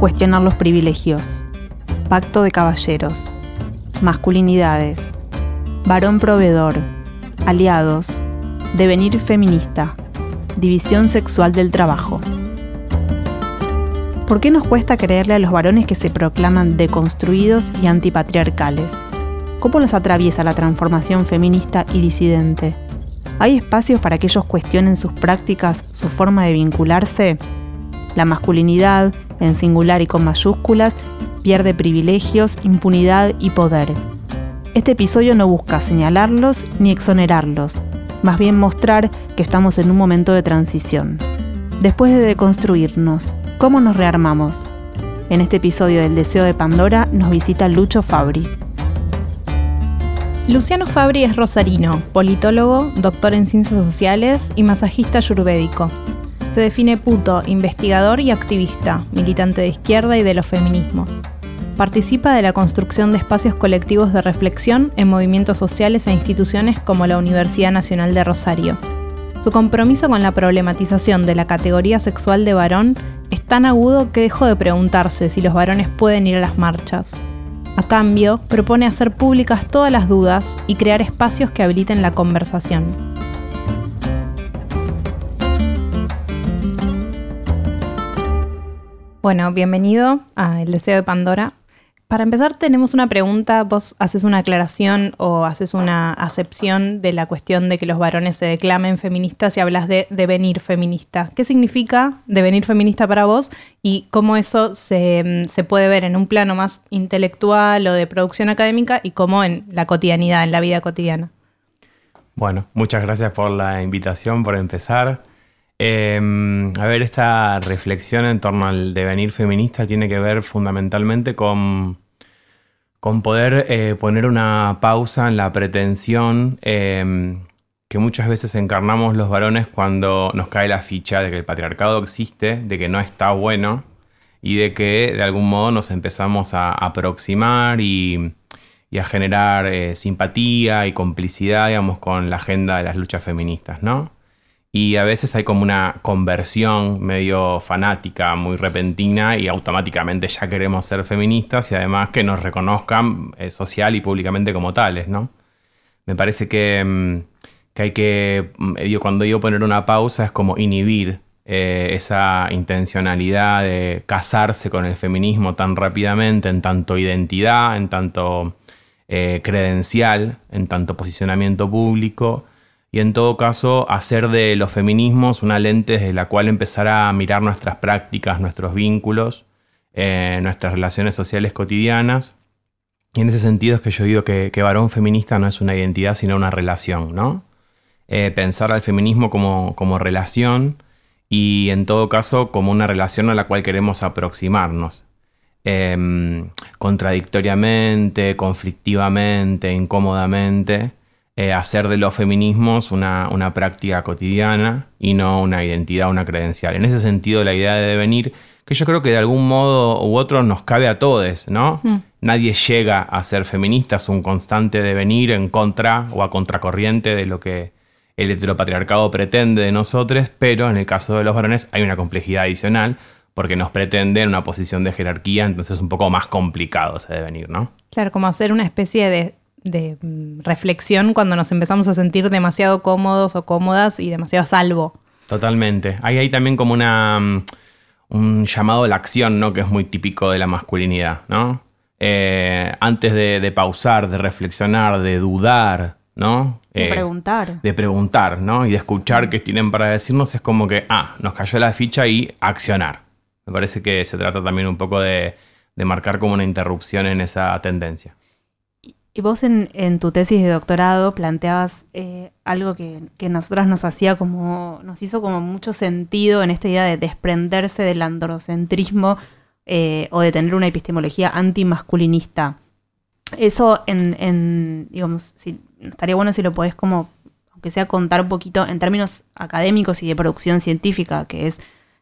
Cuestionar los privilegios. Pacto de caballeros. Masculinidades. Varón proveedor. Aliados. Devenir feminista. División sexual del trabajo. ¿Por qué nos cuesta creerle a los varones que se proclaman deconstruidos y antipatriarcales? ¿Cómo los atraviesa la transformación feminista y disidente? ¿Hay espacios para que ellos cuestionen sus prácticas, su forma de vincularse? La masculinidad, en singular y con mayúsculas, pierde privilegios, impunidad y poder. Este episodio no busca señalarlos ni exonerarlos, más bien mostrar que estamos en un momento de transición. Después de deconstruirnos, ¿cómo nos rearmamos? En este episodio del Deseo de Pandora nos visita Lucho Fabri. Luciano Fabri es rosarino, politólogo, doctor en ciencias sociales y masajista ayurvédico. Se define puto, investigador y activista, militante de izquierda y de los feminismos. Participa de la construcción de espacios colectivos de reflexión en movimientos sociales e instituciones como la Universidad Nacional de Rosario. Su compromiso con la problematización de la categoría sexual de varón es tan agudo que dejó de preguntarse si los varones pueden ir a las marchas. A cambio, propone hacer públicas todas las dudas y crear espacios que habiliten la conversación. Bueno, bienvenido a El Deseo de Pandora. Para empezar, tenemos una pregunta. Vos haces una aclaración o haces una acepción de la cuestión de que los varones se declamen feministas y hablas de devenir feminista. ¿Qué significa devenir feminista para vos y cómo eso se, se puede ver en un plano más intelectual o de producción académica y cómo en la cotidianidad, en la vida cotidiana? Bueno, muchas gracias por la invitación, por empezar. Em, a ver, esta reflexión en torno al devenir feminista tiene que ver fundamentalmente con, con poder eh, poner una pausa en la pretensión em, que muchas veces encarnamos los varones cuando nos cae la ficha de que el patriarcado existe, de que no está bueno y de que de algún modo nos empezamos a aproximar y, a generar eh, simpatía y complicidad, digamos, con la agenda de las luchas feministas, ¿no? Y a veces hay como una conversión medio fanática, muy repentina y automáticamente ya queremos ser feministas y además que nos reconozcan eh, social y públicamente como tales, ¿no? Me parece que, mm, hay que, mm, cuando digo poner una pausa es como inhibir eh, esa intencionalidad de casarse con el feminismo tan rápidamente en tanto identidad, en tanto eh, credencial, en tanto posicionamiento público y en todo caso hacer de los feminismos una lente desde la cual empezar a mirar nuestras prácticas, nuestros vínculos, eh, nuestras relaciones sociales cotidianas. Y en ese sentido es que yo digo que, varón feminista no es una identidad, sino una relación, ¿no? Eh, pensar al feminismo como, como relación y en todo caso como una relación a la cual queremos aproximarnos. Em, contradictoriamente, conflictivamente, incómodamente, eh, hacer de los feminismos una, práctica cotidiana y no una identidad, una credencial. En ese sentido, la idea de devenir, que yo creo que de algún modo u otro nos cabe a todos, ¿no? Mm. Nadie llega a ser feminista, es un constante devenir en contra o a contracorriente de lo que el heteropatriarcado pretende de nosotros, pero en el caso de los varones hay una complejidad adicional porque nos pretende en una posición de jerarquía, entonces es un poco más complicado ese devenir, ¿no? Claro, como hacer una especie de de mm, reflexión cuando nos empezamos a sentir demasiado cómodos o cómodas y demasiado a salvo. Totalmente. Hay ahí también como una mm, un llamado a la acción, ¿no? Que es muy típico de la masculinidad, ¿no? Eh, antes de, pausar, de reflexionar, de dudar, ¿no? De eh, preguntar. De preguntar, ¿no? Y de escuchar qué tienen para decirnos es como que, ah, nos cayó la ficha y accionar. Me parece que se trata también un poco de marcar como una interrupción en esa tendencia. Y vos en, tu tesis de doctorado planteabas eh, algo que, que nosotras nos hacía como, nos hizo como mucho sentido en esta idea de desprenderse del androcentrismo eh, o de tener una epistemología antimasculinista. Eso en, digamos, estaría bueno si lo podés como, aunque sea contar un poquito en términos académicos y de producción científica, que es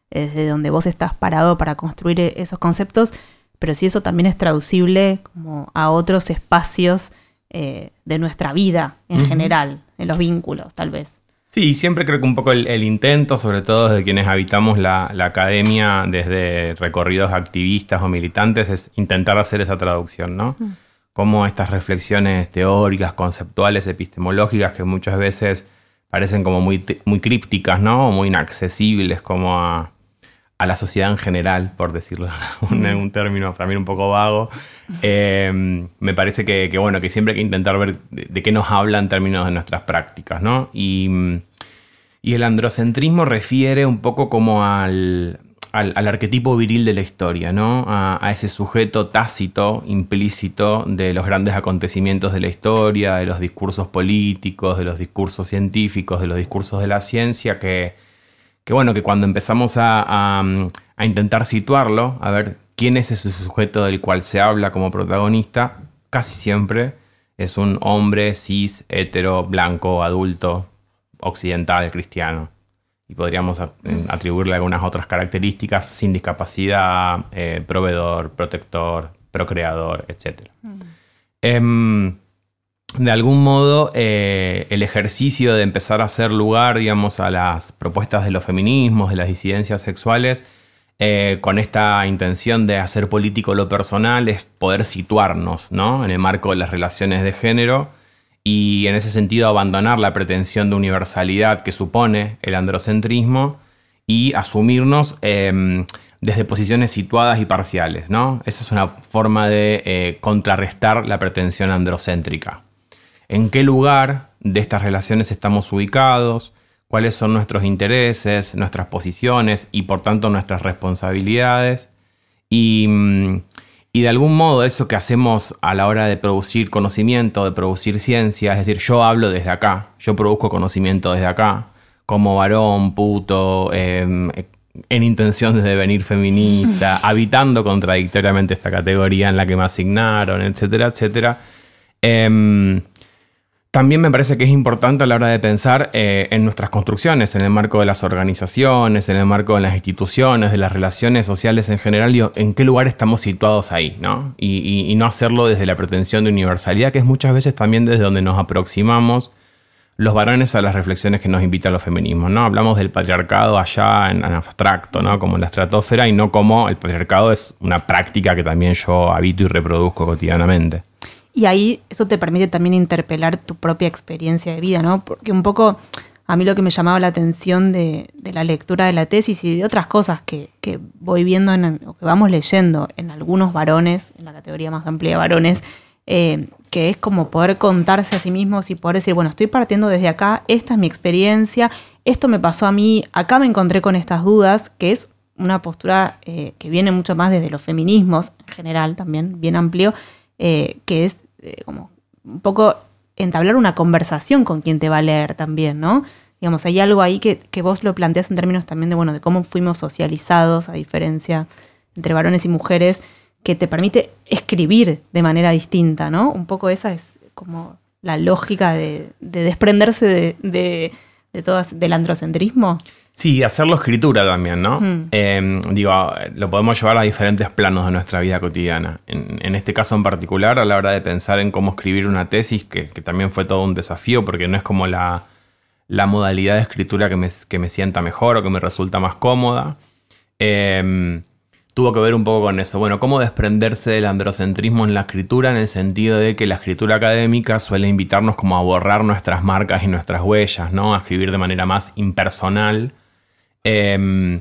desde donde vos estás parado para construir e-, esos conceptos, pero si eso también es traducible como a otros espacios eh, de nuestra vida en general, en los vínculos, tal vez. Sí, siempre creo que un poco el, intento, sobre todo de quienes habitamos la, academia desde recorridos activistas o militantes, es intentar hacer esa traducción, ¿no? Mm. Como estas reflexiones teóricas, conceptuales, epistemológicas, que muchas veces parecen como muy, muy crípticas, ¿no? O muy inaccesibles como a, a la sociedad en general, por decirlo en un término para mí un poco vago, eh, me parece que, bueno, que siempre hay que intentar ver de, qué nos habla en términos de nuestras prácticas, ¿no? Y, el androcentrismo refiere un poco como al, arquetipo viril de la historia, ¿no? A, a, ese sujeto tácito, implícito de los grandes acontecimientos de la historia, de los discursos políticos, de los discursos científicos, de los discursos de la ciencia, que que bueno, que cuando empezamos a, intentar situarlo, a ver quién es ese sujeto del cual se habla como protagonista, casi siempre es un hombre cis, hetero, blanco, adulto, occidental, cristiano. Y podríamos atribuirle algunas otras características sin discapacidad, eh, proveedor, protector, procreador, etc de algún modo eh, el ejercicio de empezar a hacer lugar, digamos, a las propuestas de los feminismos, de las disidencias sexuales, eh, con esta intención de hacer político lo personal, es poder situarnos, ¿no? En el marco de las relaciones de género y en ese sentido abandonar la pretensión de universalidad que supone el androcentrismo y asumirnos em, desde posiciones situadas y parciales, ¿no? Esa es una forma de eh, contrarrestar la pretensión androcéntrica en qué lugar de estas relaciones estamos ubicados, cuáles son nuestros intereses, nuestras posiciones y por tanto nuestras responsabilidades. Y, mm, y, de algún modo eso que hacemos a la hora de producir conocimiento, de producir ciencia, es decir, yo hablo desde acá, yo produzco conocimiento desde acá, como varón, puto, em, en intención de devenir feminista, habitando contradictoriamente esta categoría en la que me asignaron, etcétera, etcétera. Em, también me parece que es importante a la hora de pensar eh, en nuestras construcciones, en el marco de las organizaciones, en el marco de las instituciones, de las relaciones sociales en general, y en qué lugar estamos situados ahí, ¿no? Y, no hacerlo desde la pretensión de universalidad, que es muchas veces también desde donde nos aproximamos los varones a las reflexiones que nos invitan los feminismos, ¿no? Hablamos del patriarcado allá en, en, abstracto, ¿no? Como en la estratosfera y no como el patriarcado es una práctica que también yo habito y reproduzco cotidianamente. Y ahí eso te permite también interpelar tu propia experiencia de vida, ¿no? Porque un poco a mí lo que me llamaba la atención de, la lectura de la tesis y de otras cosas que, voy viendo en, o que vamos leyendo en algunos varones, en la categoría más amplia de varones, eh, que es como poder contarse a sí mismos y poder decir, bueno, estoy partiendo desde acá, esta es mi experiencia, esto me pasó a mí, acá me encontré con estas dudas, que es una postura eh, que viene mucho más desde los feminismos en general, también bien amplio, eh, que es eh, como un poco entablar una conversación con quien te va a leer también, ¿no? Digamos, hay algo ahí que, vos lo planteas en términos también de, bueno, de cómo fuimos socializados, a diferencia entre varones y mujeres, que te permite escribir de manera distinta, ¿no? Un poco esa es como la lógica de, desprenderse de, de, de todas, del androcentrismo. Sí, hacerlo escritura también, ¿no? Mm. Em, digo, lo podemos llevar a diferentes planos de nuestra vida cotidiana. En, este caso en particular, a la hora de pensar en cómo escribir una tesis, que, también fue todo un desafío, porque no es como la, modalidad de escritura que me, que me, sienta mejor o que me resulta más cómoda. Em, tuvo que ver un poco con eso. Bueno, cómo desprenderse del androcentrismo en la escritura, en el sentido de que la escritura académica suele invitarnos como a borrar nuestras marcas y nuestras huellas, ¿no? A escribir de manera más impersonal Em,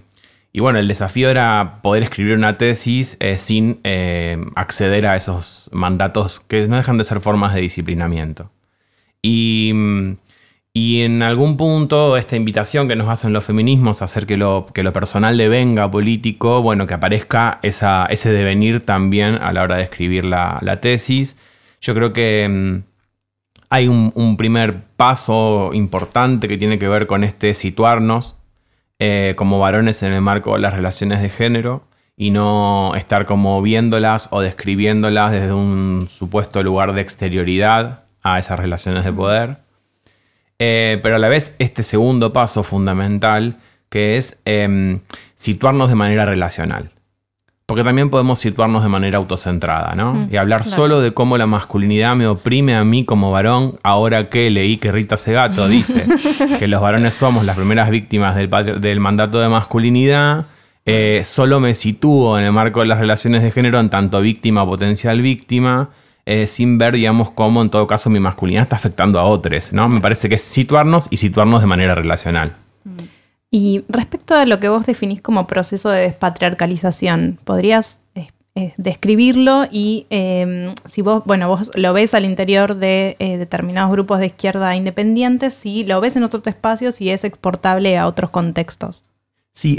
y bueno, el desafío era poder escribir una tesis eh, sin em, acceder a esos mandatos que no dejan de ser formas de disciplinamiento. Y, en algún punto esta invitación que nos hacen los feminismos a hacer que lo, que lo personal devenga político, bueno, que aparezca ese devenir también a la hora de escribir la, tesis, Yo creo que mm, hay un, primer paso importante que tiene que ver con este situarnos eh, como varones en el marco de las relaciones de género y no estar como viéndolas o describiéndolas desde un supuesto lugar de exterioridad a esas relaciones de poder. Eh, pero a la vez este segundo paso fundamental que es em, situarnos de manera relacional. Porque también podemos situarnos de manera autocentrada, ¿no? Mm, y hablar solo de cómo la masculinidad me oprime a mí como varón, ahora que leí que Rita Segato dice que los varones somos las primeras víctimas del, del mandato de masculinidad, eh, solo me sitúo en el marco de las relaciones de género en tanto víctima, potencial víctima, eh, sin ver, digamos, cómo en todo caso mi masculinidad está afectando a otros, ¿no? Me parece que es situarnos y situarnos de manera relacional. Mm. Y respecto a lo que vos definís como proceso de despatriarcalización, ¿podrías eh, eh, describirlo y em, si vos, bueno, vos lo ves al interior de eh, determinados grupos de izquierda independientes, si lo ves en otros espacios y es exportable a otros contextos? Sí,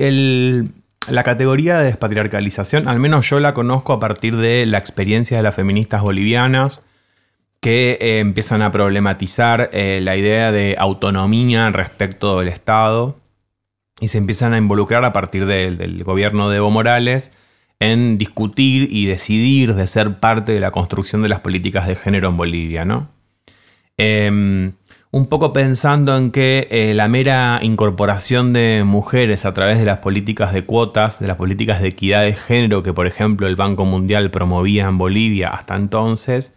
la categoría de despatriarcalización, al menos yo la conozco a partir de la experiencia de las feministas bolivianas, que empiezan a problematizar la idea de autonomía respecto del Estado y se empiezan a involucrar a partir del gobierno de Evo Morales en discutir y decidir de ser parte de la construcción de las políticas de género en Bolivia, ¿no? Em, un poco pensando en que eh, la mera incorporación de mujeres a través de las políticas de cuotas, de las políticas de equidad de género que por ejemplo el Banco Mundial promovía en Bolivia hasta entonces,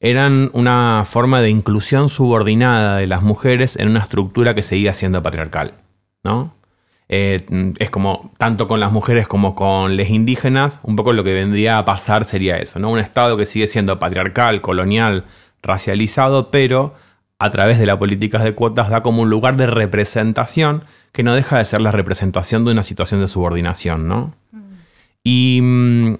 eran una forma de inclusión subordinada de las mujeres en una estructura que seguía siendo patriarcal, ¿no? Eh, es como, tanto con las mujeres como con los indígenas, un poco lo que vendría a pasar sería eso, ¿no? Un Estado que sigue siendo patriarcal, colonial, racializado, pero a través de las políticas de cuotas da como un lugar de representación que no deja de ser la representación de una situación de subordinación, ¿no? Mm. Y, mm,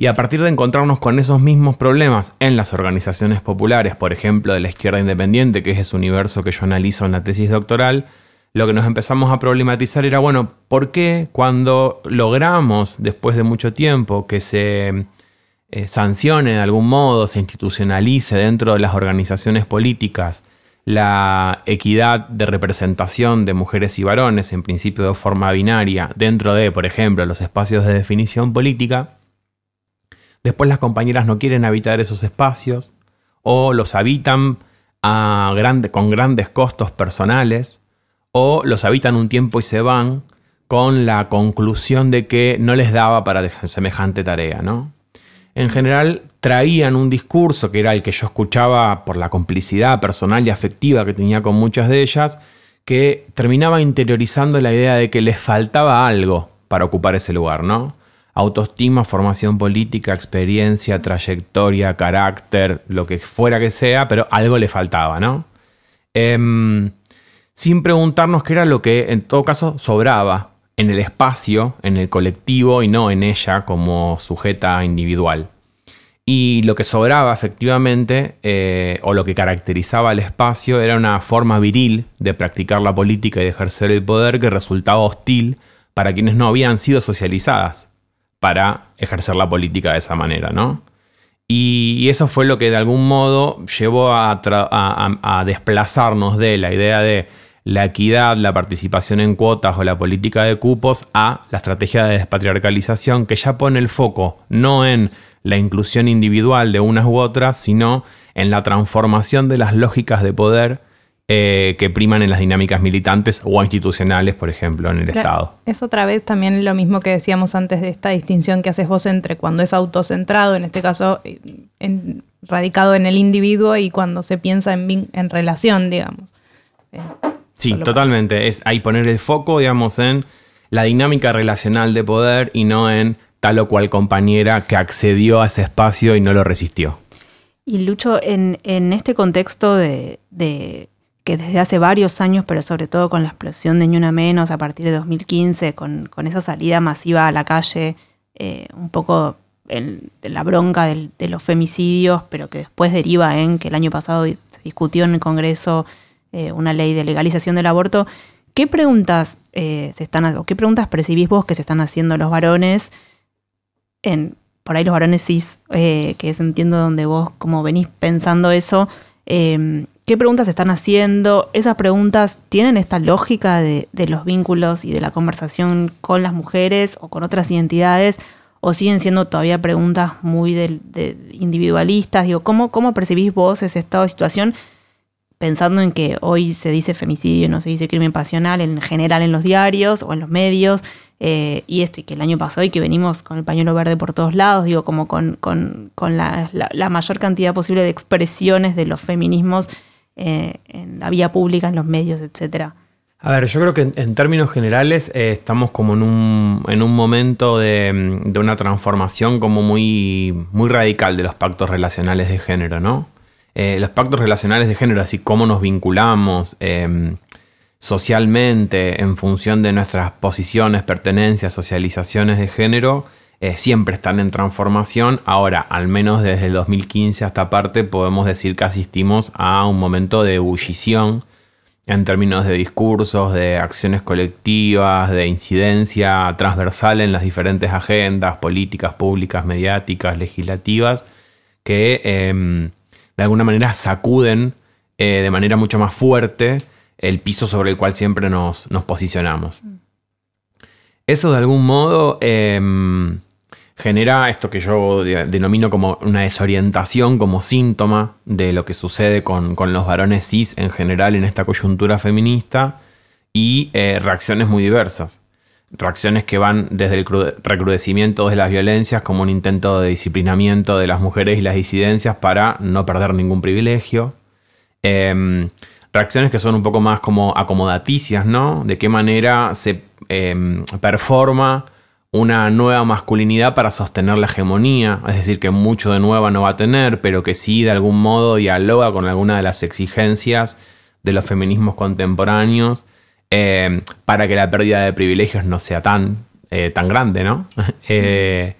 y a partir de encontrarnos con esos mismos problemas en las organizaciones populares, por ejemplo, de la izquierda independiente, que es ese universo que yo analizo en la tesis doctoral, lo que nos empezamos a problematizar era, bueno, ¿por qué cuando logramos, después de mucho tiempo, que se eh, sancione de algún modo, se institucionalice dentro de las organizaciones políticas la equidad de representación de mujeres y varones, en principio de forma binaria, dentro de, por ejemplo, los espacios de definición política, después las compañeras no quieren habitar esos espacios o los habitan con grandes costos personales o los habitan un tiempo y se van con la conclusión de que no les daba para semejante tarea, ¿no? En general traían un discurso que era el que yo escuchaba por la complicidad personal y afectiva que tenía con muchas de ellas, que terminaba interiorizando la idea de que les faltaba algo para ocupar ese lugar, ¿no? Autoestima, formación política, experiencia, trayectoria, carácter, lo que fuera que sea, pero algo le faltaba, ¿no? Em, sin preguntarnos qué era lo que en todo caso sobraba en el espacio, en el colectivo y no en ella como sujeta individual. Y lo que sobraba efectivamente, eh, o lo que caracterizaba el espacio, era una forma viril de practicar la política y de ejercer el poder que resultaba hostil para quienes no habían sido socializadas para ejercer la política de esa manera, ¿no? Y, eso fue lo que de algún modo llevó a desplazarnos de la idea de la equidad, la participación en cuotas o la política de cupos a la estrategia de despatriarcalización que ya pone el foco no en la inclusión individual de unas u otras, sino en la transformación de las lógicas de poder eh, que priman en las dinámicas militantes o institucionales, por ejemplo, en el Estado. Es otra vez también lo mismo que decíamos antes de esta distinción que haces vos entre cuando es autocentrado, en este caso eh, radicado en el individuo, y cuando se piensa en, en relación, digamos. Eh, Sí, totalmente. Es ahí poner el foco, digamos, en la dinámica relacional de poder y no en tal o cual compañera que accedió a ese espacio y no lo resistió. Y Lucho, en, este contexto de, que desde hace varios años, pero sobre todo con la explosión de Ni Una Menos a partir de 2015, con, esa salida masiva a la calle, eh, un poco en, la bronca de los femicidios, pero que después deriva en que el año pasado se discutió en el Congreso eh, una ley de legalización del aborto. ¿Qué preguntas eh, se están qué preguntas percibís vos que se están haciendo los varones por ahí los varones cis, eh, que es entiendo donde vos como venís pensando eso, em, ¿qué preguntas están haciendo? ¿Esas preguntas tienen esta lógica de, los vínculos y de la conversación con las mujeres o con otras identidades? ¿O siguen siendo todavía preguntas muy individualistas? Digo, ¿cómo, ¿cómo percibís vos ese estado de situación? Pensando en que hoy se dice femicidio, no se dice crimen pasional en general en los diarios o en los medios, eh, y esto, y que el año pasado y que venimos con el pañuelo verde por todos lados, digo, como con, la, mayor cantidad posible de expresiones de los feminismos eh, en la vía pública, en los medios, etcétera. A ver, yo creo que en, términos generales eh, estamos como en un, en un momento de, de, una transformación como muy, muy radical de los pactos relacionales de género, ¿no? Eh, los pactos relacionales de género, así cómo nos vinculamos em, socialmente en función de nuestras posiciones, pertenencias, socializaciones de género, eh, siempre están en transformación. Ahora, al menos desde el 2015 hasta parte, podemos decir que asistimos a un momento de ebullición en términos de discursos, de acciones colectivas, de incidencia transversal en las diferentes agendas políticas, públicas, mediáticas, legislativas, que em, de alguna manera sacuden eh, de manera mucho más fuerte el piso sobre el cual siempre nos, posicionamos. Eso de algún modo em, genera esto que yo denomino como una desorientación, como síntoma de lo que sucede con, los varones cis en general en esta coyuntura feminista y eh, reacciones muy diversas reacciones que van desde el recrudecimiento de las violencias como un intento de disciplinamiento de las mujeres y las disidencias para no perder ningún privilegio. Em, reacciones que son un poco más como acomodaticias, ¿no? De qué manera se em, performa una nueva masculinidad para sostener la hegemonía, es decir, que mucho de nueva no va a tener, pero que sí de algún modo dialoga con alguna de las exigencias de los feminismos contemporáneos eh, para que la pérdida de privilegios no sea tan, eh, tan grande, ¿no? Eh,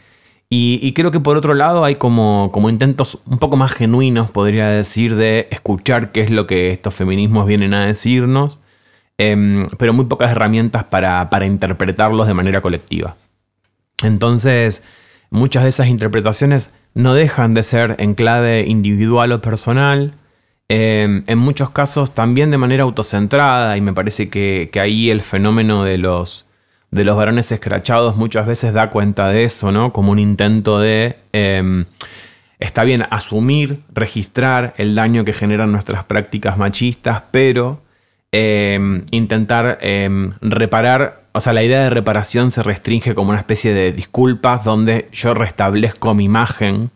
y, creo que por otro lado hay como, como intentos un poco más genuinos, podría decir, de escuchar qué es lo que estos feminismos vienen a decirnos, em, pero muy pocas herramientas para, para interpretarlos de manera colectiva. Entonces, muchas de esas interpretaciones no dejan de ser en clave individual o personal, Em, en muchos casos también de manera autocentrada y me parece que, ahí el fenómeno de los, de los varones escrachados muchas veces da cuenta de eso, ¿no? Como un intento de, em, está bien, asumir, registrar el daño que generan nuestras prácticas machistas, pero em, intentar reparar, o sea, la idea de reparación se restringe como una especie de disculpas donde yo restablezco mi imagen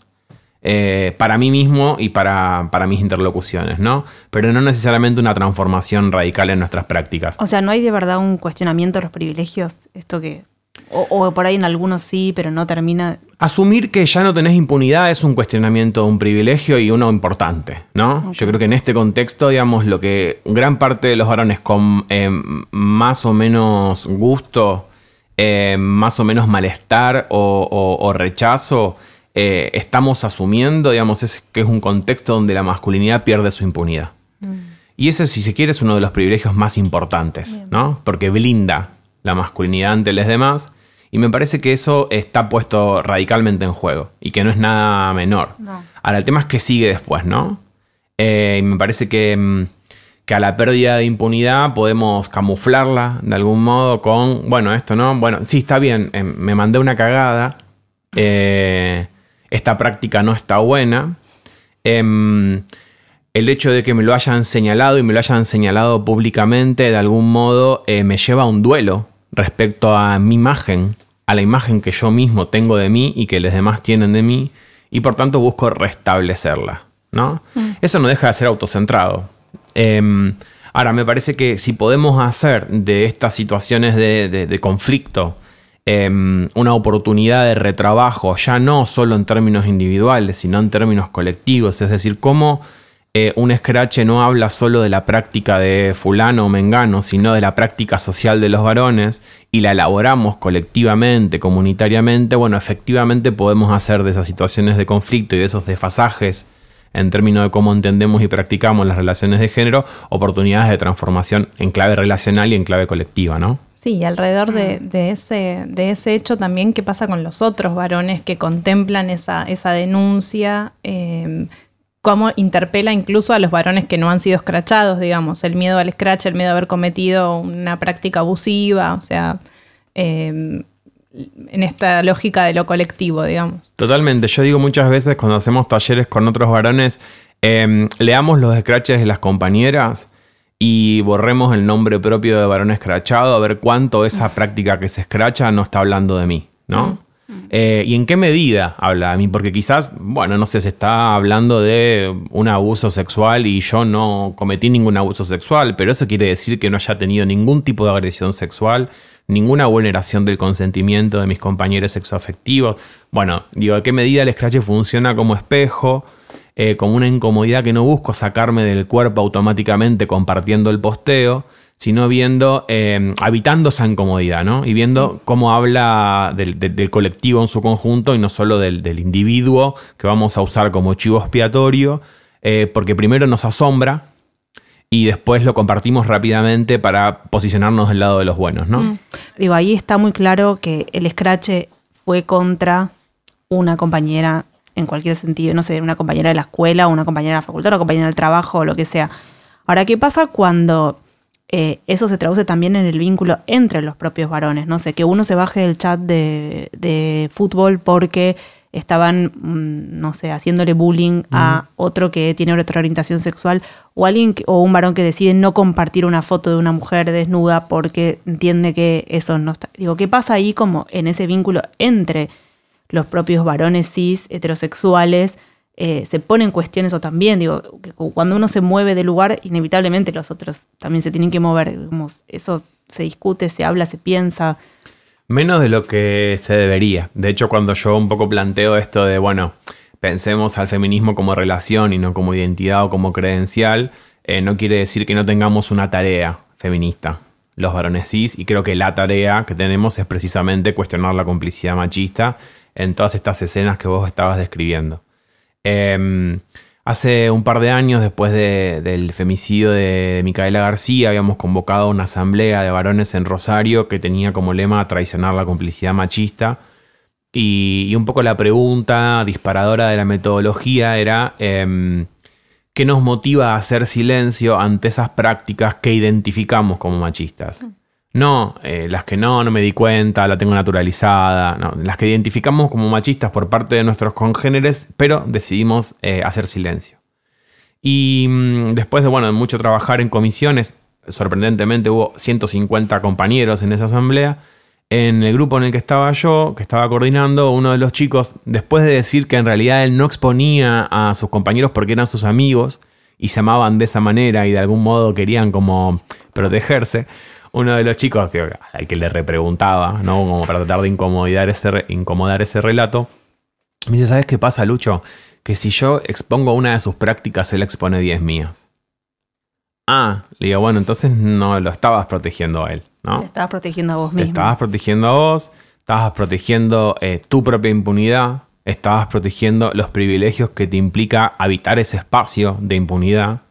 eh, para mí mismo y para, mis interlocuciones, ¿no? Pero no necesariamente una transformación radical en nuestras prácticas. O sea, ¿no hay de verdad un cuestionamiento de los privilegios? Esto que... O, por ahí en algunos sí, pero no termina... Asumir que ya no tenés impunidad es un cuestionamiento de un privilegio y uno importante, ¿no? Yo creo que en este contexto, digamos, lo que gran parte de los varones con eh, más o menos gusto, eh, más o menos malestar o rechazo, eh, estamos asumiendo, digamos, es, que es un contexto donde la masculinidad pierde su impunidad. Mm. Y ese, si se quiere, es uno de los privilegios más importantes, ¿no? Porque blinda la masculinidad ante los demás. Y me parece que eso está puesto radicalmente en juego y que no es nada menor. Ahora, el tema es que sigue después, ¿no? Eh, y me parece que, mm, que, a la pérdida de impunidad podemos camuflarla de algún modo con, bueno, esto, ¿no? Bueno, sí, está bien, em, me mandé una cagada. Eh, esta práctica no está buena. Em, el hecho de que me lo hayan señalado y me lo hayan señalado públicamente de algún modo eh, me lleva a un duelo respecto a mi imagen, a la imagen que yo mismo tengo de mí y que los demás tienen de mí y por tanto busco restablecerla. ¿no? Mm. Eso no deja de ser autocentrado. Em, ahora, me parece que si podemos hacer de estas situaciones de conflicto Em, una oportunidad de retrabajo, ya no solo en términos individuales, sino en términos colectivos. Es decir, cómo eh, un scratch no habla solo de la práctica de fulano o mengano, sino de la práctica social de los varones y la elaboramos colectivamente, comunitariamente, bueno, efectivamente podemos hacer de esas situaciones de conflicto y de esos desfasajes en términos de cómo entendemos y practicamos las relaciones de género, oportunidades de transformación en clave relacional y en clave colectiva, ¿no? Sí, y alrededor de, mm. ese, de ese hecho también, ¿qué pasa con los otros varones que contemplan esa, esa denuncia? Em, cómo interpela incluso a los varones que no han sido escrachados, digamos, el miedo al scratch, el miedo a haber cometido una práctica abusiva, o sea, em, en esta lógica de lo colectivo, digamos. Totalmente, yo digo muchas veces cuando hacemos talleres con otros varones, em, leamos los scratches de las compañeras y borremos el nombre propio de varón escrachado a ver cuánto esa práctica que se escracha no está hablando de mí, ¿no? Eh, ¿Y en qué medida habla de mí? Porque quizás, bueno, no sé, se está hablando de un abuso sexual y yo no cometí ningún abuso sexual, pero eso quiere decir que no haya tenido ningún tipo de agresión sexual, ninguna vulneración del consentimiento de mis compañeros sexoafectivos. Bueno, digo, ¿en qué medida el scratch funciona como espejo? Eh, como una incomodidad que no busco sacarme del cuerpo automáticamente compartiendo el posteo, sino viendo, eh, habitando esa incomodidad, ¿no? Y viendo cómo habla del, colectivo en su conjunto y no solo del, individuo que vamos a usar como chivo expiatorio, eh, porque primero nos asombra y después lo compartimos rápidamente para posicionarnos del lado de los buenos, ¿no? Mm. Digo, ahí está muy claro que el scratch fue contra una compañera en cualquier sentido, no sé, una compañera de la escuela, una compañera de la facultad, una compañera del trabajo, o lo que sea. Ahora, ¿qué pasa cuando eh, eso se traduce también en el vínculo entre los propios varones? No sé, que uno se baje del chat de, fútbol porque estaban, mm, no sé, haciéndole bullying a otro que tiene otra orientación sexual, o alguien o un varón que decide no compartir una foto de una mujer desnuda porque entiende que eso no está. Digo, ¿qué pasa ahí como en ese vínculo entre los propios varones cis heterosexuales eh, se ponen cuestiones o también, digo, que cuando uno se mueve de lugar, inevitablemente los otros también se tienen que mover. eso se discute, se habla, se piensa. Menos de lo que se debería. De hecho, cuando yo un poco planteo esto de, bueno, pensemos al feminismo como relación y no como identidad o como credencial, eh, no quiere decir que no tengamos una tarea feminista los varones cis y creo que la tarea que tenemos es precisamente cuestionar la complicidad machista en todas estas escenas que vos estabas describiendo. Em, hace un par de años, después del femicidio de Micaela García, habíamos convocado una asamblea de varones en Rosario que tenía como lema traicionar la complicidad machista. Y, un poco la pregunta disparadora de la metodología era, em, ¿qué nos motiva a hacer silencio ante esas prácticas que identificamos como machistas? No, eh, las que no, no me di cuenta, la tengo naturalizada. Las que identificamos como machistas por parte de nuestros congéneres, pero decidimos eh, hacer silencio. Y mm, después de, bueno, mucho trabajar en comisiones, sorprendentemente hubo 150 compañeros en esa asamblea. En el grupo en el que estaba yo, que estaba coordinando, uno de los chicos, después de decir que en realidad él no exponía a sus compañeros porque eran sus amigos y se amaban de esa manera y de algún modo querían como protegerse, uno de los chicos que, al que le repreguntaba, ¿no? Como para tratar de incomodar ese, incomodar ese relato, me dice, ¿sabes qué pasa, Lucho? Que si yo expongo una de sus prácticas, él expone 10 mías. Ah, le digo, bueno, entonces no lo estabas protegiendo a él, ¿no? Te estabas protegiendo a vos mismo. Te estabas protegiendo a vos, estabas protegiendo eh, tu propia impunidad, estabas protegiendo los privilegios que te implica habitar ese espacio de impunidad.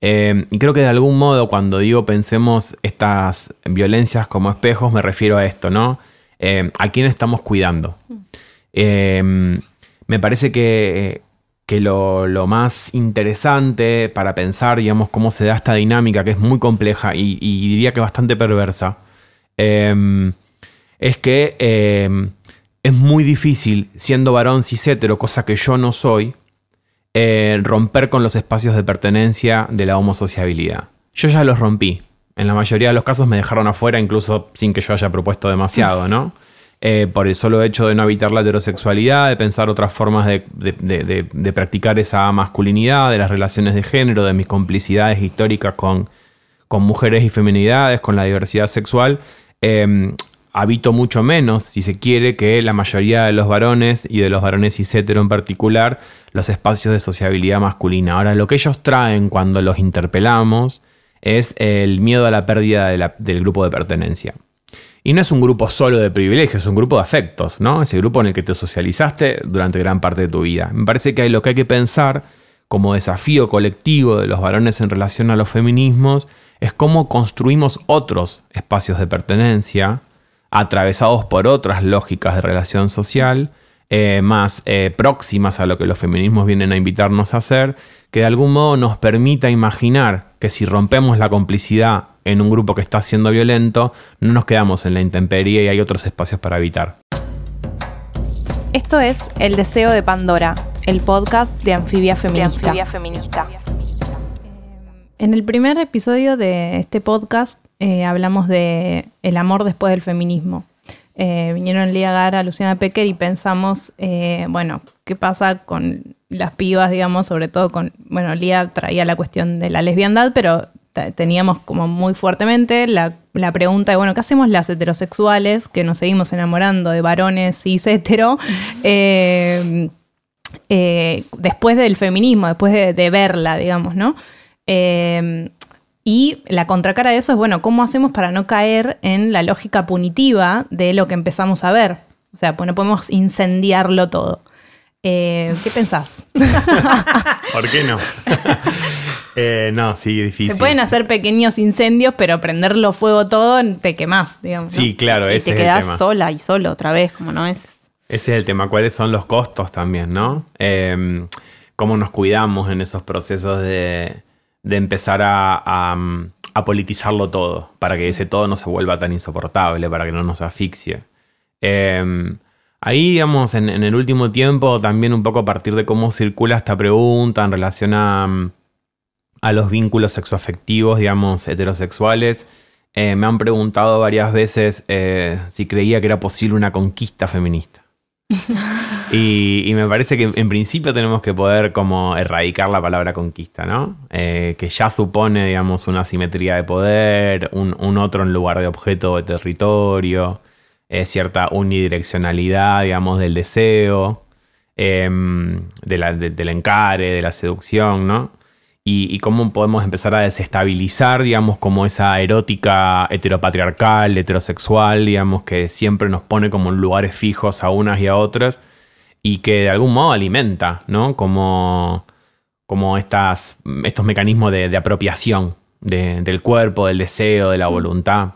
Y creo que de algún modo cuando digo pensemos estas violencias como espejos me refiero a esto, ¿no? Eh, ¿A quién estamos cuidando? Eh, me parece que, lo, más interesante para pensar, digamos, cómo se da esta dinámica que es muy compleja y, diría que bastante perversa, es que es muy difícil, siendo varón cis cosa que yo no soy, eh, romper con los espacios de pertenencia de la homosociabilidad. Yo ya los rompí. En la mayoría de los casos me dejaron afuera, incluso sin que yo haya propuesto demasiado, ¿no? Eh, por el solo hecho de no evitar la heterosexualidad, de pensar otras formas de, practicar esa masculinidad, de las relaciones de género, de mis complicidades históricas con, con mujeres y feminidades, con la diversidad sexual. Eh, habito mucho menos, si se quiere, que la mayoría de los varones y de los varones cis en particular, los espacios de sociabilidad masculina. Ahora, lo que ellos traen cuando los interpelamos es el miedo a la pérdida del grupo de pertenencia. Y no es un grupo solo de privilegios, es un grupo de afectos, ¿no? Ese grupo en el que te socializaste durante gran parte de tu vida. Me parece que hay lo que hay que pensar como desafío colectivo de los varones en relación a los feminismos es cómo construimos otros espacios de pertenencia atravesados por otras lógicas de relación social, eh, más eh, próximas a lo que los feminismos vienen a invitarnos a hacer, que de algún modo nos permita imaginar que si rompemos la complicidad en un grupo que está siendo violento, no nos quedamos en la intemperie y hay otros espacios para evitar. Esto es El Deseo de Pandora, el podcast de Anfibia Feminista. En el primer episodio de este podcast eh, hablamos de el amor después del feminismo. Eh, vinieron Lía Gara, Luciana Pecker y pensamos, eh, bueno, ¿qué pasa con las pibas, digamos, sobre todo con, bueno, Lía traía la cuestión de la lesbiandad, pero teníamos como muy fuertemente la, pregunta de, bueno, ¿qué hacemos las heterosexuales que nos seguimos enamorando de varones cis hetero? Eh, eh, después del feminismo, después de, verla, digamos, ¿no? Eh, y la contracara de eso es, bueno, ¿cómo hacemos para no caer en la lógica punitiva de lo que empezamos a ver? O sea, pues no podemos incendiarlo todo. ¿Qué pensás? ¿Por qué no? Eh, no, sí, difícil. Se pueden hacer pequeños incendios, pero prenderlo fuego todo te quemás, digamos. Sí, claro, ese y te quedás sola y solo otra vez, como no es. Ese es el tema. ¿Cuáles son los costos también, no? Em, ¿Cómo nos cuidamos en esos procesos de, empezar a, politizarlo todo? Para que ese todo no se vuelva tan insoportable, para que no nos asfixie. Em, ahí, digamos, en, en, el último tiempo, también un poco a partir de cómo circula esta pregunta en relación a a los vínculos sexoafectivos, digamos, heterosexuales. Eh, me han preguntado varias veces eh, si creía que era posible una conquista feminista. Y, me parece que en principio tenemos que poder como erradicar la palabra conquista, ¿no? Eh, que ya supone, digamos, una simetría de poder, un, otro en lugar de objeto de territorio, cierta unidireccionalidad, digamos, del deseo, em, del encare, de la seducción, ¿no? Y, cómo podemos empezar a desestabilizar, digamos, como esa erótica heteropatriarcal, heterosexual, digamos, que siempre nos pone como en lugares fijos a unas y a otras y que de algún modo alimenta, ¿no? Como, como estas, estos mecanismos de, apropiación del cuerpo, del deseo, de la voluntad.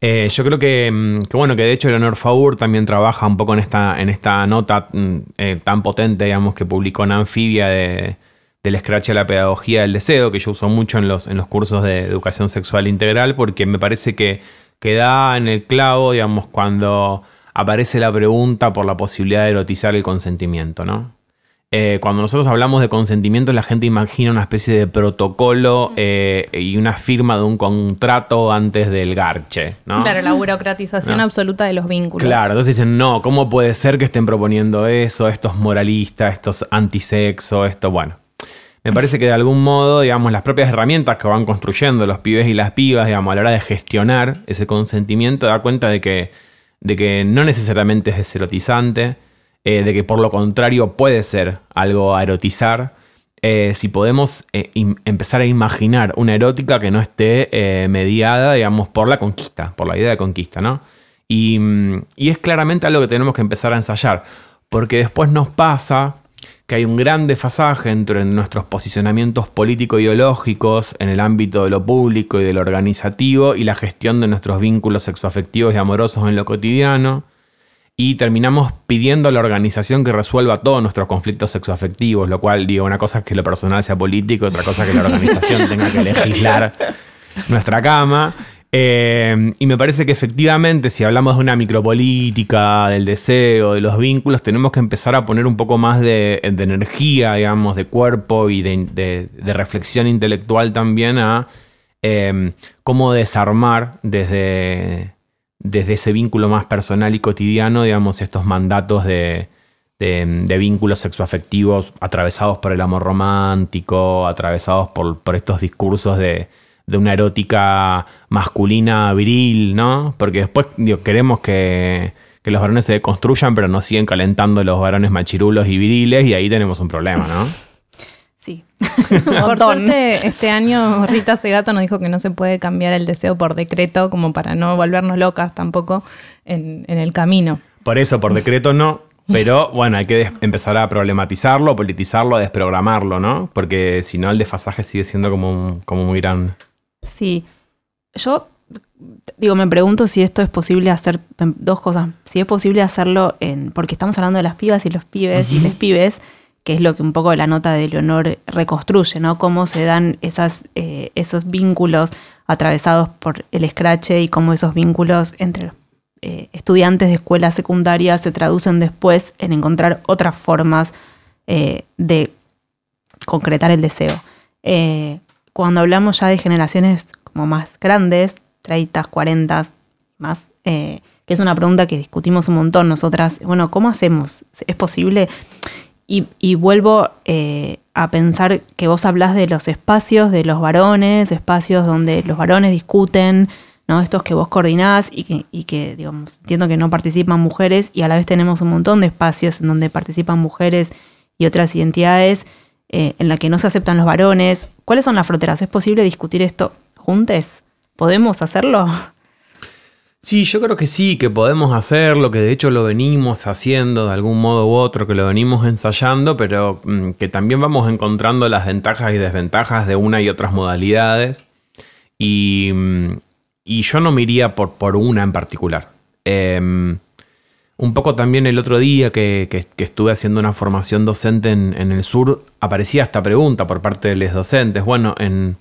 Eh, yo creo mm, que, bueno, que de hecho Eleanor Faur también trabaja un poco en esta, en esta nota mm, eh, tan potente, digamos, que publicó en Anfibia de, del scratch a la pedagogía del deseo, que yo uso mucho en los, en los cursos de educación sexual integral, porque me parece que, que da en el clavo, digamos, cuando aparece la pregunta por la posibilidad de erotizar el consentimiento, ¿no? Eh, cuando nosotros hablamos de consentimiento, la gente imagina una especie de protocolo eh, y una firma de un contrato antes del garche, ¿no? Claro, la burocratización absoluta de los vínculos. Claro, entonces dicen, no, ¿cómo puede ser que estén proponiendo eso? Estos moralistas, estos antisexo, esto, bueno me parece que de algún modo, digamos, las propias herramientas que van construyendo los pibes y las pibas, digamos, a la hora de gestionar ese consentimiento, da cuenta de que, de que no necesariamente es deserotizante, eh, de que por lo contrario puede ser algo a erotizar. Eh, si podemos eh, empezar a imaginar una erótica que no esté mediada, digamos, por la conquista, por la idea de conquista, ¿no? Y, y es claramente algo que tenemos que empezar a ensayar, porque después nos pasa que hay un gran desfasaje entre nuestros posicionamientos político-ideológicos en el ámbito de lo público y de lo organizativo y la gestión de nuestros vínculos sexoafectivos y amorosos en lo cotidiano. Y terminamos pidiendo a la organización que resuelva todos nuestros conflictos sexoafectivos, lo cual, digo, una cosa es que lo personal sea político, otra cosa es que la organización tenga que legislar nuestra cama. Eh, y me parece que efectivamente, si hablamos de una micropolítica, del deseo, de los vínculos, tenemos que empezar a poner un poco más de, energía, digamos, de cuerpo y de, reflexión intelectual también a em, cómo desarmar desde, desde ese vínculo más personal y cotidiano, digamos, estos mandatos de, vínculos sexoafectivos atravesados por el amor romántico, atravesados por, por estos discursos de de una erótica masculina viril, ¿no? Porque después queremos que, los varones se construyan, pero nos siguen calentando los varones machirulos y viriles, y ahí tenemos un problema, ¿no? Sí. por suerte, este año Rita Segato nos dijo que no se puede cambiar el deseo por decreto, como para no volvernos locas tampoco en, el camino. Por eso, por decreto no, pero bueno, hay que empezar a problematizarlo, politizarlo, a desprogramarlo, ¿no? Porque si no, el desfasaje sigue siendo como, como muy grande. Sí, yo digo, me pregunto si esto es posible hacer em, dos cosas. Si es posible hacerlo en, porque estamos hablando de las pibas y los pibes y les pibes, que es lo que un poco la nota de Leonor reconstruye, ¿no? Cómo se dan esas, eh, esos vínculos atravesados por el escrache y cómo esos vínculos entre eh, estudiantes de escuelas secundarias se traducen después en encontrar otras formas eh, de concretar el deseo. Cuando hablamos ya de generaciones como más grandes, 30, 40, más, que es una pregunta que discutimos un montón nosotras, bueno, ¿cómo hacemos? ¿Es posible? Y, vuelvo eh, a pensar que vos hablas de los espacios de los varones, espacios donde los varones discuten, ¿no? Estos que vos coordinás y y que, digamos, entiendo que no participan mujeres y a la vez tenemos un montón de espacios en donde participan mujeres y otras identidades eh, en la que no se aceptan los varones. ¿Cuáles son las fronteras? ¿Es posible discutir esto juntos? ¿Podemos hacerlo? Sí, yo creo que sí, que podemos hacerlo, que de hecho lo venimos haciendo de algún modo u otro, que lo venimos ensayando, pero mm, que también vamos encontrando las ventajas y desventajas de una y otras modalidades. Y, mm, yo no me iría por, una en particular. Em, un poco también el otro día que, estuve haciendo una formación docente en, en, el sur, aparecía esta pregunta por parte de los docentes. Bueno, en,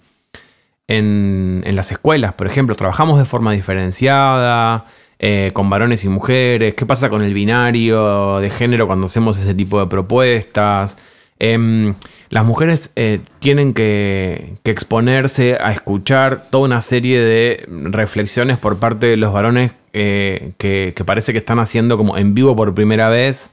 en, las escuelas, por ejemplo, trabajamos de forma diferenciada, eh, con varones y mujeres, qué pasa con el binario de género cuando hacemos ese tipo de propuestas. Em, las mujeres eh, tienen que, exponerse a escuchar toda una serie de reflexiones por parte de los varones eh, que, parece que están haciendo como en vivo por primera vez,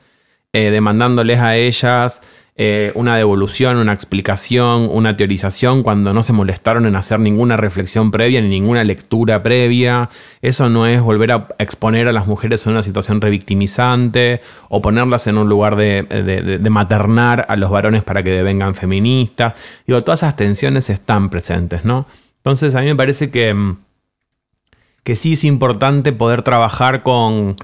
demandándoles a ellas eh, una devolución, una explicación, una teorización cuando no se molestaron en hacer ninguna reflexión previa ni ninguna lectura previa. Eso no es volver a exponer a las mujeres en una situación revictimizante o ponerlas en un lugar de, maternar a los varones para que devengan feministas. Digo, todas esas tensiones están presentes, ¿no? Entonces a mí me parece que, mm, que sí es importante poder trabajar con,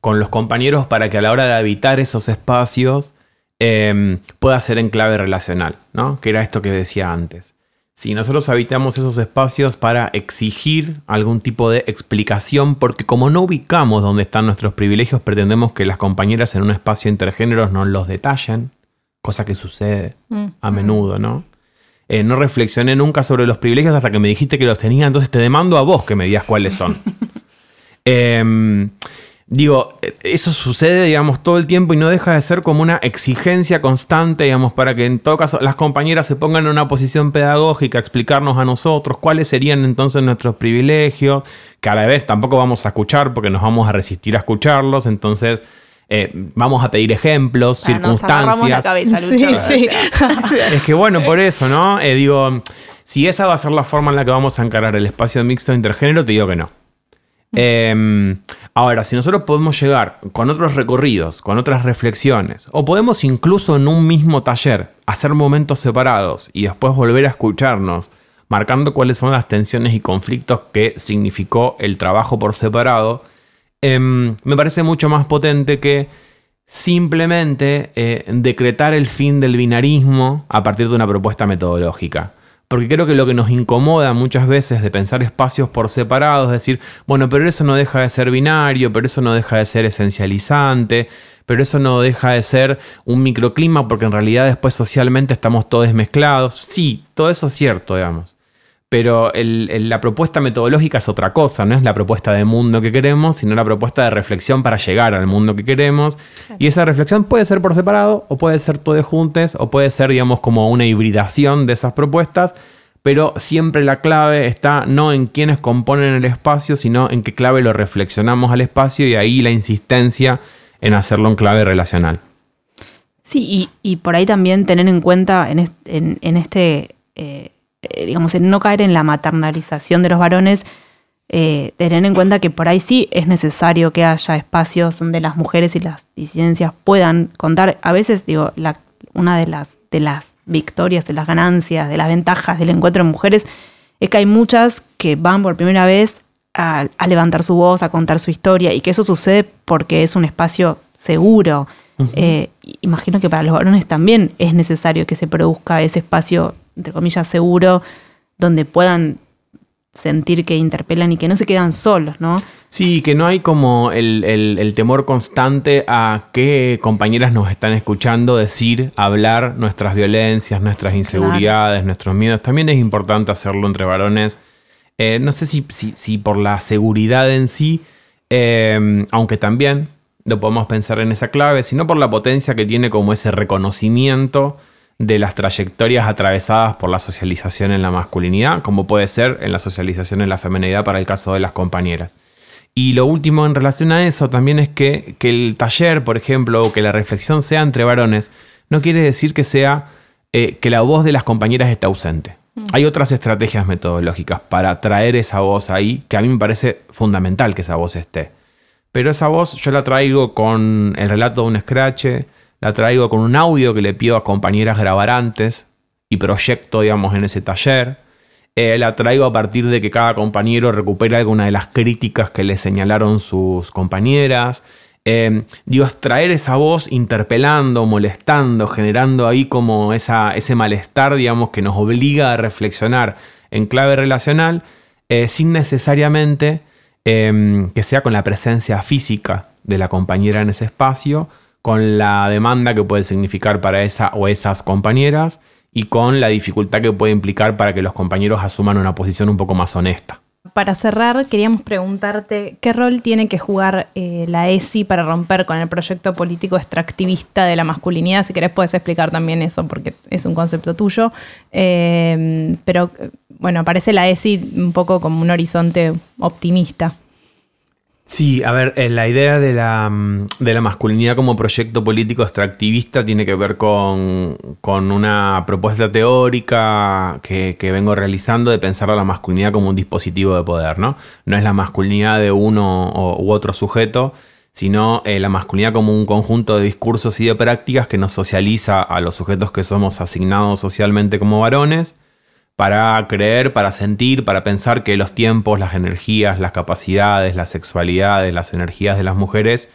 con los compañeros para que a la hora de habitar esos espacios eh, pueda ser en clave relacional, ¿no? Que era esto que decía antes. Si nosotros habitamos esos espacios para exigir algún tipo de explicación, porque como no ubicamos dónde están nuestros privilegios, pretendemos que las compañeras en un espacio intergéneros nos los detallen, cosa que sucede mm. a menudo, ¿no? Eh, no reflexioné nunca sobre los privilegios hasta que me dijiste que los tenía, entonces te demando a vos que me digas cuáles son. eh, Digo, eso sucede, digamos, todo el tiempo y no deja de ser como una exigencia constante, digamos, para que en todo caso las compañeras se pongan en una posición pedagógica, explicarnos a nosotros cuáles serían entonces nuestros privilegios, que a la vez tampoco vamos a escuchar porque nos vamos a resistir a escucharlos, entonces eh, vamos a pedir ejemplos, circunstancias. sí, sí. es que bueno, por eso, ¿no? Eh, digo, si esa va a ser la forma en la que vamos a encarar el espacio mixto intergénero, te digo que no. Eh, ahora, si nosotros podemos llegar con otros recorridos, con otras reflexiones, o podemos incluso en un mismo taller hacer momentos separados y después volver a escucharnos, marcando cuáles son las tensiones y conflictos que significó el trabajo por separado, em, me parece mucho más potente que simplemente eh, decretar el fin del binarismo a partir de una propuesta metodológica. Porque creo que lo que nos incomoda muchas veces de pensar espacios por separado es decir, bueno, pero eso no deja de ser binario, pero eso no deja de ser esencializante, pero eso no deja de ser un microclima porque en realidad después socialmente estamos todos mezclados. Sí, todo eso es cierto, digamos pero la propuesta metodológica es otra cosa, no es la propuesta de mundo que queremos, sino la propuesta de reflexión para llegar al mundo que queremos. Y esa reflexión puede ser por separado, o puede ser todo juntos, o puede ser, digamos, como una hibridación de esas propuestas, pero siempre la clave está no en quienes componen el espacio, sino en qué clave lo reflexionamos al espacio y ahí la insistencia en hacerlo en clave relacional. Sí, y, por ahí también tener en cuenta en, este... Eh, eh, digamos, en no caer en la maternalización de los varones, eh, tener en cuenta que por ahí sí es necesario que haya espacios donde las mujeres y las disidencias puedan contar. A veces, digo, la, una de las, de las victorias, de las ganancias, de las ventajas del encuentro de mujeres es que hay muchas que van por primera vez a, levantar su voz, a contar su historia y que eso sucede porque es un espacio seguro. Eh, imagino que para los varones también es necesario que se produzca ese espacio entre comillas, seguro, donde puedan sentir que interpelan y que no se quedan solos, ¿no? Sí, que no hay como el, temor constante a qué compañeras nos están escuchando decir, hablar nuestras violencias, nuestras inseguridades, nuestros miedos. También es importante hacerlo entre varones. Eh, no sé si, si, por la seguridad en sí, eh, aunque también lo podemos pensar en esa clave, sino por la potencia que tiene como ese reconocimiento de las trayectorias atravesadas por la socialización en la masculinidad, como puede ser en la socialización en la feminidad para el caso de las compañeras. Y lo último en relación a eso también es que, el taller, por ejemplo, o que la reflexión sea entre varones, no quiere decir que sea eh, que la voz de las compañeras esté ausente. Mm. Hay otras estrategias metodológicas para traer esa voz ahí, que a mí me parece fundamental que esa voz esté. Pero esa voz yo la traigo con el relato de un scratch, la traigo con un audio que le pido a compañeras grabar antes y proyecto, digamos, en ese taller. Eh, la traigo a partir de que cada compañero recupere alguna de las críticas que le señalaron sus compañeras. Eh, Dios, traer esa voz interpelando, molestando, generando ahí como esa, ese malestar, digamos, que nos obliga a reflexionar en clave relacional, eh, sin necesariamente Em, que sea con la presencia física de la compañera en ese espacio, con la demanda que puede significar para esa o esas compañeras y con la dificultad que puede implicar para que los compañeros asuman una posición un poco más honesta. Para cerrar, queríamos preguntarte qué rol tiene que jugar eh, la ESI para romper con el proyecto político extractivista de la masculinidad. Si querés, puedes explicar también eso porque es un concepto tuyo. Em, pero bueno, aparece la ESI un poco como un horizonte optimista. Sí, a ver, eh, la idea de la, mm, de la, masculinidad como proyecto político extractivista tiene que ver con, una propuesta teórica que, vengo realizando de pensar a la masculinidad como un dispositivo de poder, ¿no? No es la masculinidad de uno u otro sujeto, sino eh, la masculinidad como un conjunto de discursos y de prácticas que nos socializa a los sujetos que somos asignados socialmente como varones para creer, para sentir, para pensar que los tiempos, las energías, las capacidades, las sexualidades, las energías de las mujeres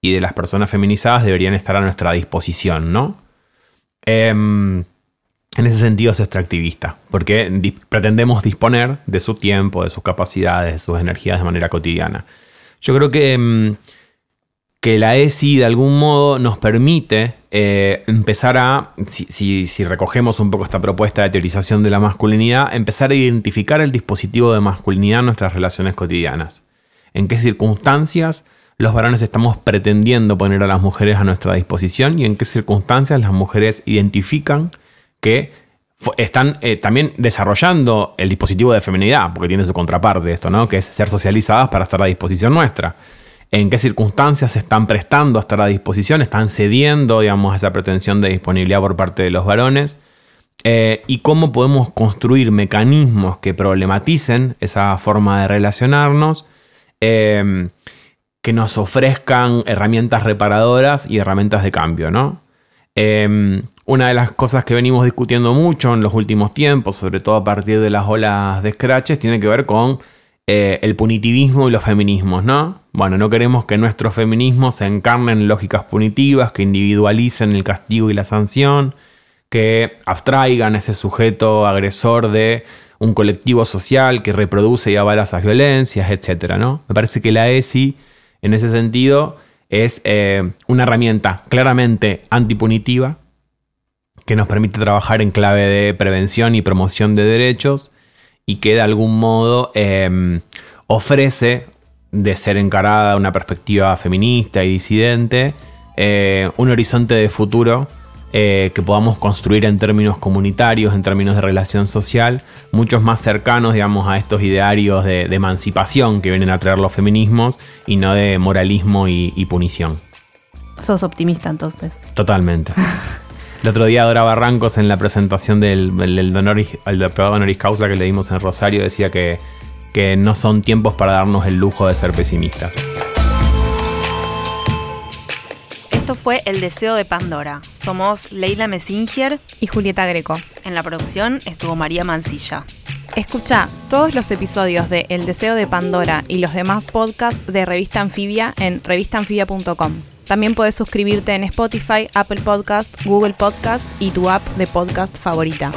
y de las personas feminizadas deberían estar a nuestra disposición, ¿no? Em, en ese sentido es extractivista, porque pretendemos disponer de su tiempo, de sus capacidades, de sus energías de manera cotidiana. Yo creo que em, que la ESI de algún modo nos permite eh, empezar a, si, recogemos un poco esta propuesta de teorización de la masculinidad, empezar a identificar el dispositivo de masculinidad en nuestras relaciones cotidianas. En qué circunstancias los varones estamos pretendiendo poner a las mujeres a nuestra disposición y en qué circunstancias las mujeres identifican que están eh, también desarrollando el dispositivo de feminidad, porque tiene su contraparte esto, ¿no? Que es ser socializadas para estar a disposición nuestra en qué circunstancias se están prestando a estar a disposición, están cediendo, digamos, a esa pretensión de disponibilidad por parte de los varones, eh, y cómo podemos construir mecanismos que problematicen esa forma de relacionarnos, eh, que nos ofrezcan herramientas reparadoras y herramientas de cambio, ¿no? Eh, una de las cosas que venimos discutiendo mucho en los últimos tiempos, sobre todo a partir de las olas de scratches, tiene que ver con eh, el punitivismo y los feminismos, ¿no? Bueno, no queremos que nuestros feminismos se encarnen en lógicas punitivas, que individualicen el castigo y la sanción, que abstraigan ese sujeto agresor de un colectivo social que reproduce y avala esas violencias, etc. ¿no? Me parece que la ESI, en ese sentido, es eh, una herramienta claramente antipunitiva que nos permite trabajar en clave de prevención y promoción de derechos y que de algún modo em, ofrece, de ser encarada una perspectiva feminista y disidente, eh, un horizonte de futuro eh, que podamos construir en términos comunitarios, en términos de relación social, muchos más cercanos, digamos, a estos idearios de, emancipación que vienen a traer los feminismos y no de moralismo y, y punición. Sos optimista entonces. Totalmente. El otro día Dora Barrancos en la presentación del, del, doctorado honoris causa que le dimos en Rosario decía que, que no son tiempos para darnos el lujo de ser pesimistas. Esto fue El Deseo de Pandora. Somos Leila Messinger y Julieta Greco. En la producción estuvo María Mancilla. Escucha todos los episodios de El Deseo de Pandora y los demás podcasts de Revista Anfibia en revistanfibia.com. También puedes suscribirte en Spotify, Apple Podcast, Google Podcast y tu app de podcast favorita.